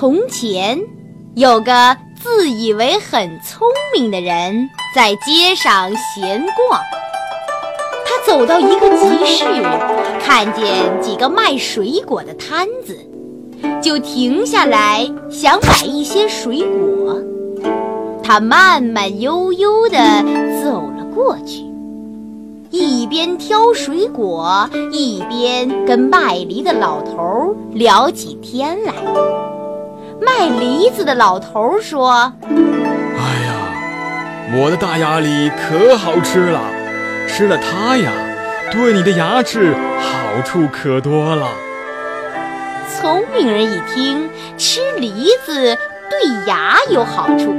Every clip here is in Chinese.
从前，有个自以为很聪明的人在街上闲逛。他走到一个集市，看见几个卖水果的摊子，就停下来想买一些水果。他慢慢悠悠地走了过去，一边挑水果，一边跟卖梨的老头聊起天来。卖梨子的老头说：“哎呀，我的大鸭梨可好吃了，吃了它呀，对你的牙齿好处可多了。”聪明人一听吃梨子对牙有好处，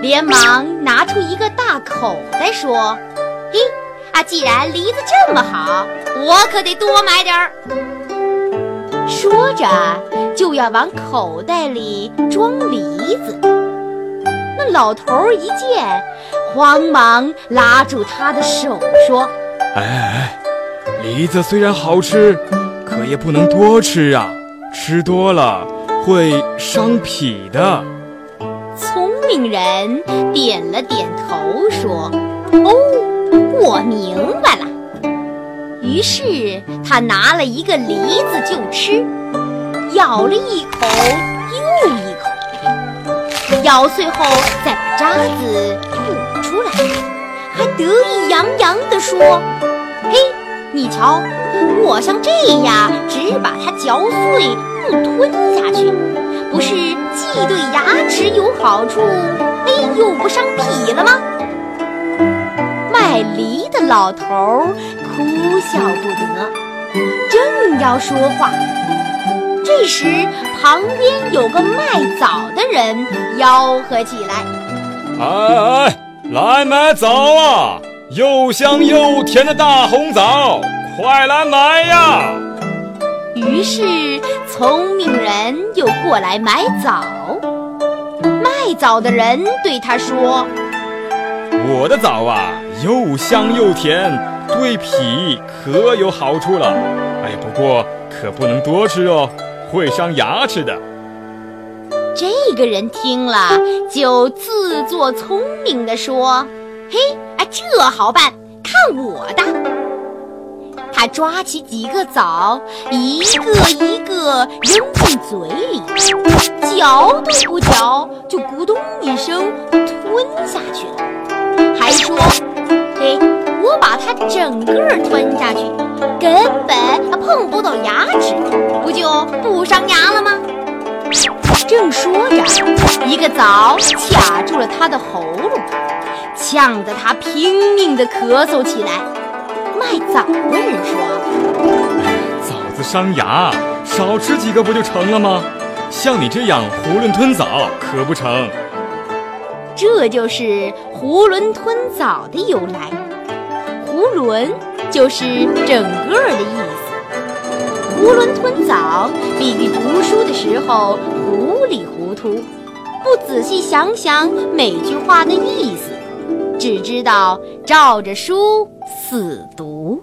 连忙拿出一个大口袋说：“嘿，啊，既然梨子这么好，我可得多买点儿。”说着。就要往口袋里装梨子，那老头一见，慌忙拉住他的手说：“哎哎，梨子虽然好吃，可也不能多吃啊，吃多了会伤脾的。”聪明人点了点头说：“哦，我明白了。”于是他拿了一个梨子就吃。咬了一口又一口，咬碎后再把渣子吐出来，还得意洋洋地说：“嘿，你瞧，我像这样只把它嚼碎不吞下去，不是既对牙齿有好处，哎，又不伤脾了吗？”卖梨的老头儿哭笑不得，正要说话。这时，旁边有个卖枣的人吆喝起来：“哎哎，来买枣啊！又香又甜的大红枣，快来买呀！”于是，聪明人又过来买枣。卖枣的人对他说：“我的枣啊，又香又甜，对脾可有好处了。哎，不过可不能多吃哦。”会伤牙齿的。这个人听了，就自作聪明地说：“嘿，哎，这好办，看我的！”他抓起几个枣，一个一个扔进嘴里，嚼都不嚼，就咕咚一声吞下去了，还说：“我把它整个吞下去，根本碰不到牙齿。”不就不伤牙了吗？正说着，一个枣卡住了他的喉咙，呛得他拼命地咳嗽起来。卖枣的人说：“枣子伤牙，少吃几个不就成了吗？像你这样囫囵吞枣可不成。”这就是囫囵吞枣的由来。囫囵就是整个的意思。囫囵吞枣，比喻读书的时候糊里糊涂，不仔细想想每句话的意思，只知道照着书死读。